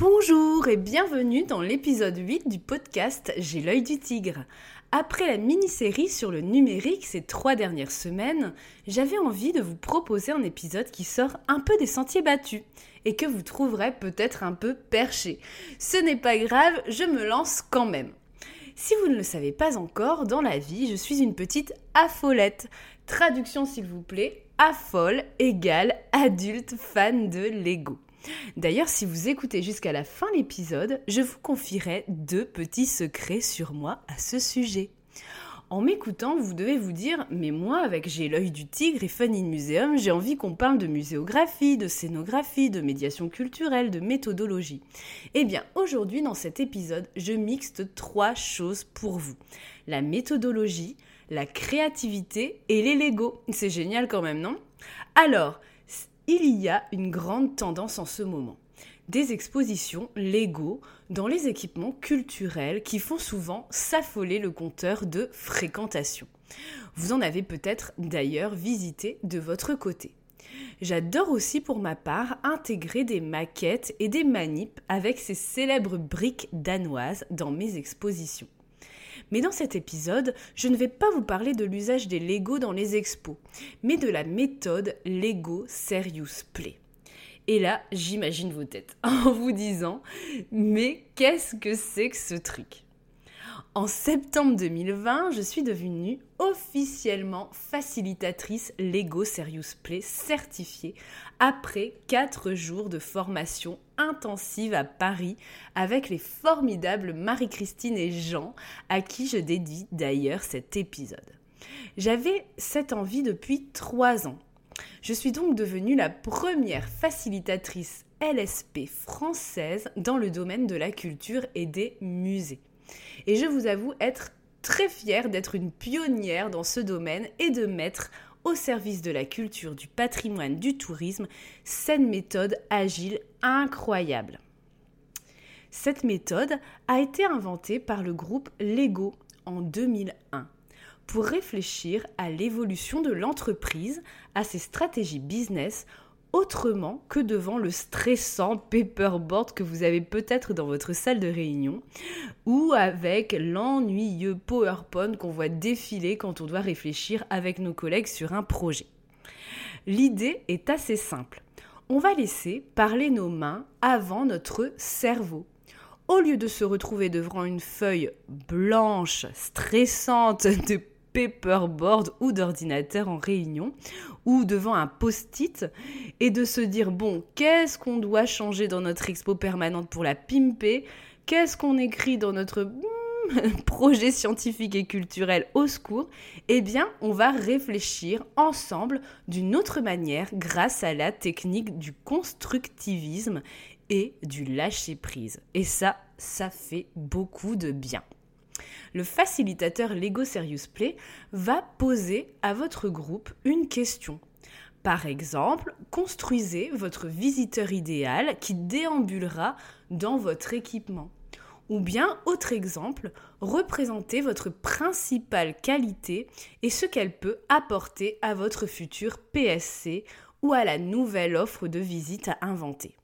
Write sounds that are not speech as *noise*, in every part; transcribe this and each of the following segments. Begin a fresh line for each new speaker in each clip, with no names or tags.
Bonjour et bienvenue dans l'épisode 8 du podcast J'ai l'œil du tigre. Après la mini-série sur le numérique ces trois dernières semaines, j'avais envie de vous proposer un épisode qui sort un peu des sentiers battus et que vous trouverez peut-être un peu perché. Ce n'est pas grave, je me lance quand même. Si vous ne le savez pas encore, dans la vie, je suis une petite affolette. Traduction s'il vous plaît, affole égale adulte fan de Lego. D'ailleurs, si vous écoutez jusqu'à la fin de l'épisode, je vous confierai deux petits secrets sur moi à ce sujet. En m'écoutant, vous devez vous dire, mais moi, avec J'ai l'œil du tigre et Fun in Museum, j'ai envie qu'on parle de muséographie, de scénographie, de médiation culturelle, de méthodologie. Eh bien, aujourd'hui, dans cet épisode, je mixte trois choses pour vous. La méthodologie, la créativité et les Lego. C'est génial quand même, non? Alors, il y a une grande tendance en ce moment. Des expositions Lego dans les équipements culturels qui font souvent s'affoler le compteur de fréquentation. Vous en avez peut-être d'ailleurs visité de votre côté. J'adore aussi pour ma part intégrer des maquettes et des manips avec ces célèbres briques danoises dans mes expositions. Mais dans cet épisode, je ne vais pas vous parler de l'usage des Lego dans les expos, mais de la méthode Lego Serious Play. Et là, j'imagine vos têtes *laughs* en vous disant, mais qu'est-ce que c'est que ce truc? En septembre 2020, je suis devenue officiellement facilitatrice Lego Serious Play certifiée après 4 jours de formation intensive à Paris avec les formidables Marie-Christine et Jean à qui je dédie d'ailleurs cet épisode. J'avais cette envie depuis 3 ans. Je suis donc devenue la première facilitatrice LSP française dans le domaine de la culture et des musées. Et je vous avoue être très fière d'être une pionnière dans ce domaine et de mettre au service de la culture, du patrimoine, du tourisme, cette méthode agile incroyable. Cette méthode a été inventée par le groupe Lego en 2001 pour réfléchir à l'évolution de l'entreprise, à ses stratégies business, autrement que devant le stressant paperboard que vous avez peut-être dans votre salle de réunion ou avec l'ennuyeux PowerPoint qu'on voit défiler quand on doit réfléchir avec nos collègues sur un projet. L'idée est assez simple. On va laisser parler nos mains avant notre cerveau. Au lieu de se retrouver devant une feuille blanche, stressante de paperboard ou d'ordinateur en réunion ou devant un post-it et de se dire bon, qu'est-ce qu'on doit changer dans notre expo permanente pour la pimper? Qu'est-ce qu'on écrit dans notre hmm, *laughs* projet scientifique et culturel au secours? Eh bien, on va réfléchir ensemble d'une autre manière grâce à la technique du constructivisme et du lâcher-prise. Et ça, ça fait beaucoup de bien le facilitateur Lego Serious Play va poser à votre groupe une question. Par exemple, construisez votre visiteur idéal qui déambulera dans votre équipement. Ou bien, autre exemple, représentez votre principale qualité et ce qu'elle peut apporter à votre futur PSC ou à la nouvelle offre de visite à inventer.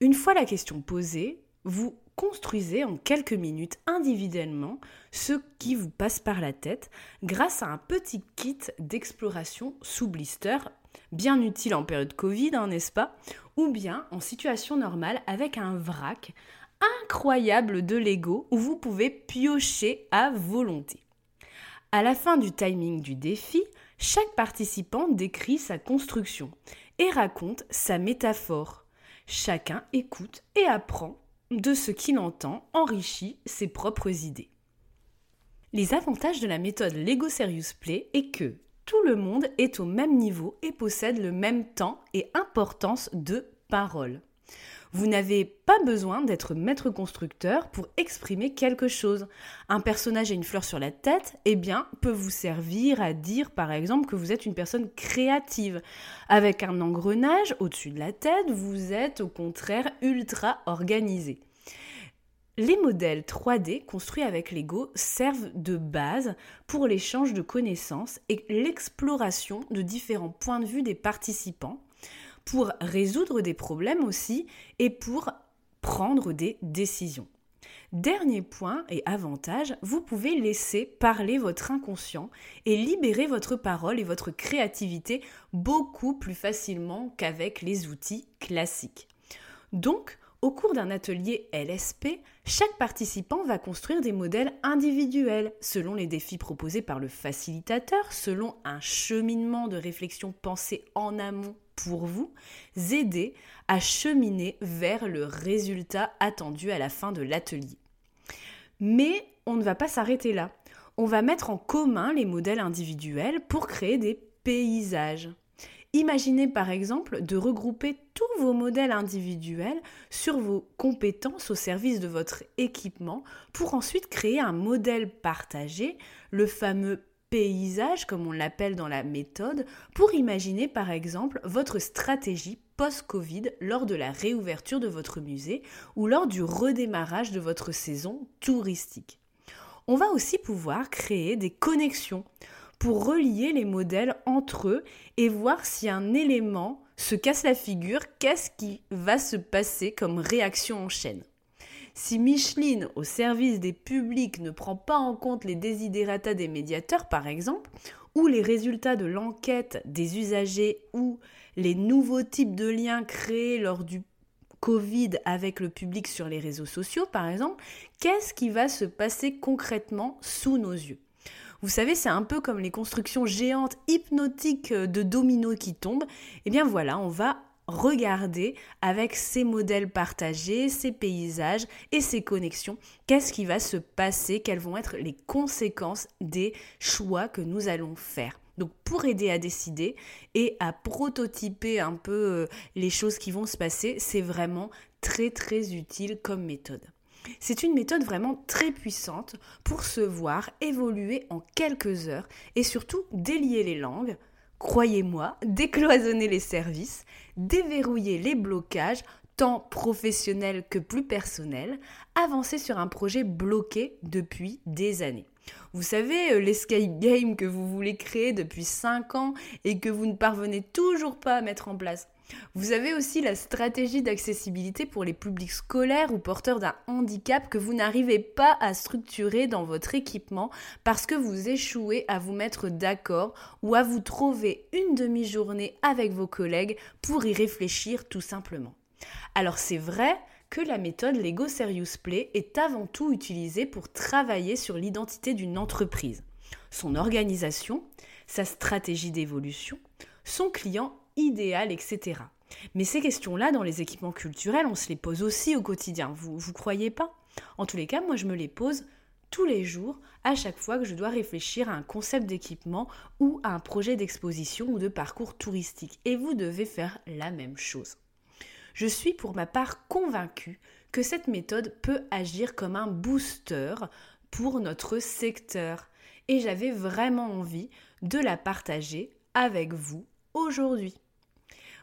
Une fois la question posée, vous construisez en quelques minutes individuellement ce qui vous passe par la tête grâce à un petit kit d'exploration sous blister, bien utile en période Covid, hein, n'est-ce pas? Ou bien en situation normale avec un vrac incroyable de Lego où vous pouvez piocher à volonté. À la fin du timing du défi, chaque participant décrit sa construction et raconte sa métaphore. Chacun écoute et apprend de ce qu'il entend, enrichit ses propres idées. Les avantages de la méthode Lego Serious Play est que tout le monde est au même niveau et possède le même temps et importance de parole. Vous n'avez pas besoin d'être maître constructeur pour exprimer quelque chose. Un personnage a une fleur sur la tête, eh bien, peut vous servir à dire par exemple que vous êtes une personne créative. Avec un engrenage au-dessus de la tête, vous êtes au contraire ultra organisé. Les modèles 3D construits avec Lego servent de base pour l'échange de connaissances et l'exploration de différents points de vue des participants, pour résoudre des problèmes aussi et pour prendre des décisions. Dernier point et avantage, vous pouvez laisser parler votre inconscient et libérer votre parole et votre créativité beaucoup plus facilement qu'avec les outils classiques. Donc, au cours d'un atelier LSP, chaque participant va construire des modèles individuels selon les défis proposés par le facilitateur, selon un cheminement de réflexion pensé en amont pour vous aider à cheminer vers le résultat attendu à la fin de l'atelier. Mais on ne va pas s'arrêter là. On va mettre en commun les modèles individuels pour créer des paysages. Imaginez par exemple de regrouper tous vos modèles individuels sur vos compétences au service de votre équipement pour ensuite créer un modèle partagé, le fameux paysage comme on l'appelle dans la méthode, pour imaginer par exemple votre stratégie post-Covid lors de la réouverture de votre musée ou lors du redémarrage de votre saison touristique. On va aussi pouvoir créer des connexions pour relier les modèles entre eux et voir si un élément se casse la figure, qu'est-ce qui va se passer comme réaction en chaîne. Si Micheline, au service des publics, ne prend pas en compte les désidératas des médiateurs, par exemple, ou les résultats de l'enquête des usagers ou les nouveaux types de liens créés lors du Covid avec le public sur les réseaux sociaux, par exemple, qu'est-ce qui va se passer concrètement sous nos yeux? Vous savez, c'est un peu comme les constructions géantes hypnotiques de dominos qui tombent. Eh bien voilà, on va regarder avec ces modèles partagés, ces paysages et ces connexions, qu'est-ce qui va se passer, quelles vont être les conséquences des choix que nous allons faire. Donc pour aider à décider et à prototyper un peu euh, les choses qui vont se passer, c'est vraiment très très utile comme méthode. C'est une méthode vraiment très puissante pour se voir évoluer en quelques heures et surtout délier les langues, croyez-moi, décloisonner les services, déverrouiller les blocages, tant professionnels que plus personnels, avancer sur un projet bloqué depuis des années. Vous savez, euh, l'escape game que vous voulez créer depuis 5 ans et que vous ne parvenez toujours pas à mettre en place. Vous avez aussi la stratégie d'accessibilité pour les publics scolaires ou porteurs d'un handicap que vous n'arrivez pas à structurer dans votre équipement parce que vous échouez à vous mettre d'accord ou à vous trouver une demi-journée avec vos collègues pour y réfléchir tout simplement. Alors c'est vrai que la méthode Lego Serious Play est avant tout utilisée pour travailler sur l'identité d'une entreprise, son organisation, sa stratégie d'évolution, son client idéal, etc. Mais ces questions-là, dans les équipements culturels, on se les pose aussi au quotidien. Vous vous croyez pas? En tous les cas, moi, je me les pose tous les jours, à chaque fois que je dois réfléchir à un concept d'équipement ou à un projet d'exposition ou de parcours touristique. Et vous devez faire la même chose. Je suis pour ma part convaincue que cette méthode peut agir comme un booster pour notre secteur. Et j'avais vraiment envie de la partager avec vous aujourd'hui.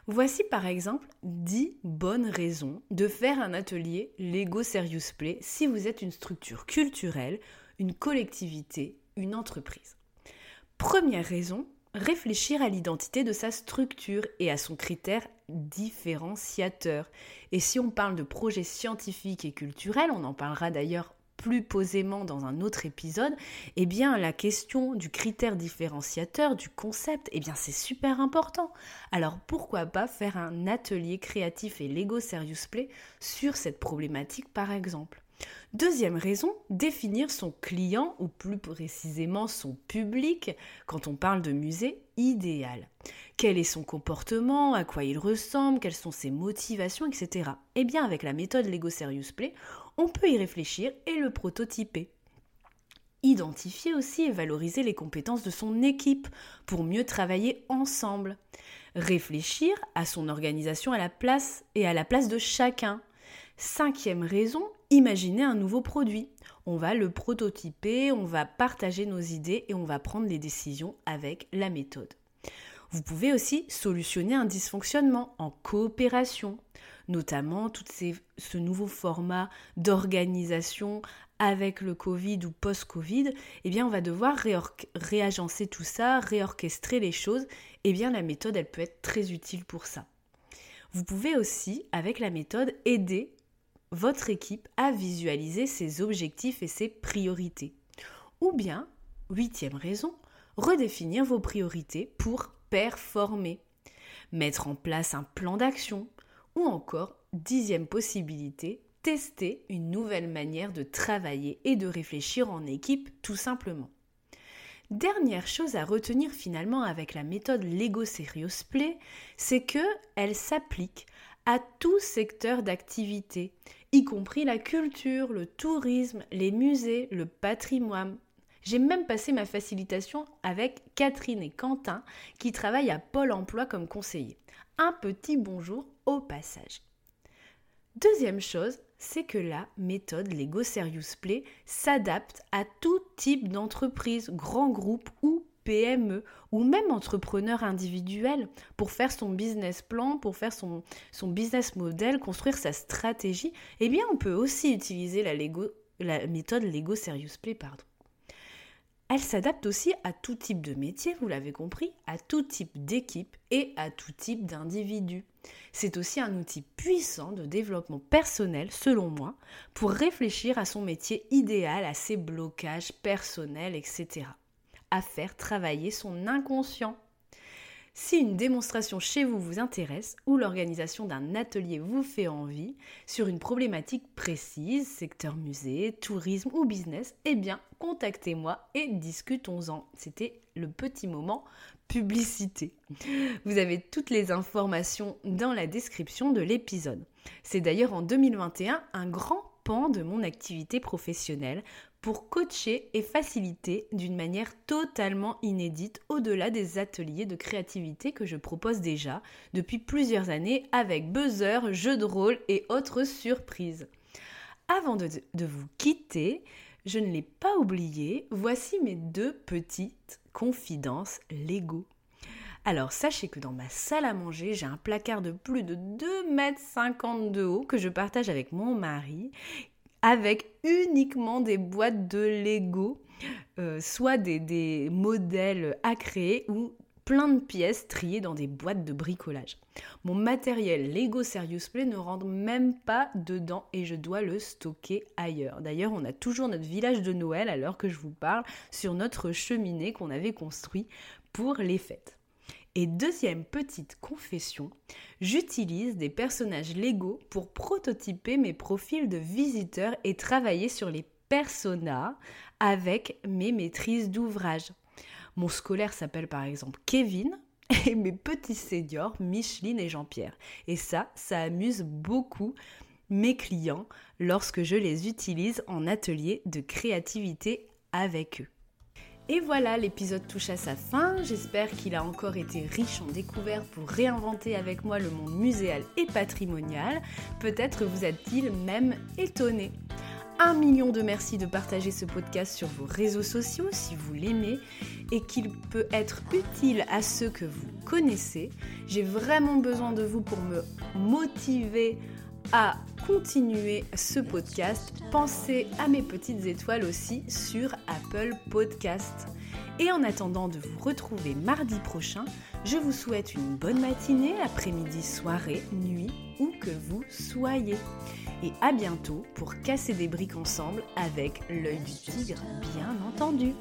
Voici par exemple 10 bonnes raisons de faire un atelier Lego Serious Play si vous êtes une structure culturelle, une collectivité, une entreprise. Première raison, réfléchir à l'identité de sa structure et à son critère différenciateur. Et si on parle de projets scientifiques et culturels, on en parlera d'ailleurs plus posément dans un autre épisode, eh bien la question du critère différenciateur, du concept, eh bien c'est super important. Alors pourquoi pas faire un atelier créatif et Lego Serious Play sur cette problématique par exemple? Deuxième raison, définir son client ou plus précisément son public quand on parle de musée idéal. Quel est son comportement, à quoi il ressemble, quelles sont ses motivations, etc. Eh bien, avec la méthode Lego Serious Play, on peut y réfléchir et le prototyper. Identifier aussi et valoriser les compétences de son équipe pour mieux travailler ensemble. Réfléchir à son organisation à la place et à la place de chacun. Cinquième raison, imaginer un nouveau produit. On va le prototyper, on va partager nos idées et on va prendre les décisions avec la méthode. Vous pouvez aussi solutionner un dysfonctionnement en coopération, notamment tout ce nouveau format d'organisation avec le Covid ou post-Covid, eh bien on va devoir réagencer tout ça, réorchestrer les choses. Eh bien la méthode, elle peut être très utile pour ça. Vous pouvez aussi, avec la méthode, aider votre équipe à visualiser ses objectifs et ses priorités. Ou bien, huitième raison, redéfinir vos priorités pour performer, mettre en place un plan d'action ou encore, dixième possibilité, tester une nouvelle manière de travailler et de réfléchir en équipe tout simplement. Dernière chose à retenir finalement avec la méthode Lego Serious Play, c'est que elle s'applique à tout secteur d'activité, y compris la culture, le tourisme, les musées, le patrimoine, j'ai même passé ma facilitation avec Catherine et Quentin qui travaillent à Pôle Emploi comme conseillers. Un petit bonjour au passage. Deuxième chose, c'est que la méthode Lego Serious Play s'adapte à tout type d'entreprise, grand groupe ou PME ou même entrepreneur individuel pour faire son business plan, pour faire son, business model, construire sa stratégie, eh bien on peut aussi utiliser la, la méthode Lego Serious Play. Pardon. Elle s'adapte aussi à tout type de métier, vous l'avez compris, à tout type d'équipe et à tout type d'individu. C'est aussi un outil puissant de développement personnel, selon moi, pour réfléchir à son métier idéal, à ses blocages personnels, etc. À faire travailler son inconscient. Si une démonstration chez vous vous intéresse ou l'organisation d'un atelier vous fait envie sur une problématique précise, secteur musée, tourisme ou business, eh bien contactez-moi et discutons-en. C'était le petit moment publicité. Vous avez toutes les informations dans la description de l'épisode. C'est d'ailleurs en 2021 un grand pan de mon activité professionnelle pour coacher et faciliter d'une manière totalement inédite au-delà des ateliers de créativité que je propose déjà depuis plusieurs années avec buzzer, jeux de rôle et autres surprises. Avant de, de vous quitter, je ne l'ai pas oublié, voici mes deux petites confidences Lego. Alors sachez que dans ma salle à manger, j'ai un placard de plus de 2,50 m de haut que je partage avec mon mari avec uniquement des boîtes de Lego, euh, soit des, modèles à créer ou plein de pièces triées dans des boîtes de bricolage. Mon matériel Lego Serious Play ne rentre même pas dedans et je dois le stocker ailleurs. D'ailleurs, on a toujours notre village de Noël à l'heure que je vous parle sur notre cheminée qu'on avait construit pour les fêtes. Et deuxième petite confession, j'utilise des personnages Lego pour prototyper mes profils de visiteurs et travailler sur les personas avec mes maîtrises d'ouvrage. Mon scolaire s'appelle par exemple Kevin *laughs* et mes petits seniors Micheline et Jean-Pierre. Et ça, ça amuse beaucoup mes clients lorsque je les utilise en atelier de créativité avec eux. Et voilà, l'épisode touche à sa fin. J'espère qu'il a encore été riche en découvertes pour réinventer avec moi le monde muséal et patrimonial. Peut-être vous êtes-il même étonné. Un million de merci de partager ce podcast sur vos réseaux sociaux si vous l'aimez et qu'il peut être utile à ceux que vous connaissez. J'ai vraiment besoin de vous pour me motiver à continuer ce podcast, pensez à mes petites étoiles aussi sur Apple Podcast. Et en attendant de vous retrouver mardi prochain, je vous souhaite une bonne matinée, après-midi, soirée, nuit, où que vous soyez. Et à bientôt pour casser des briques ensemble avec l'œil du tigre, bien entendu.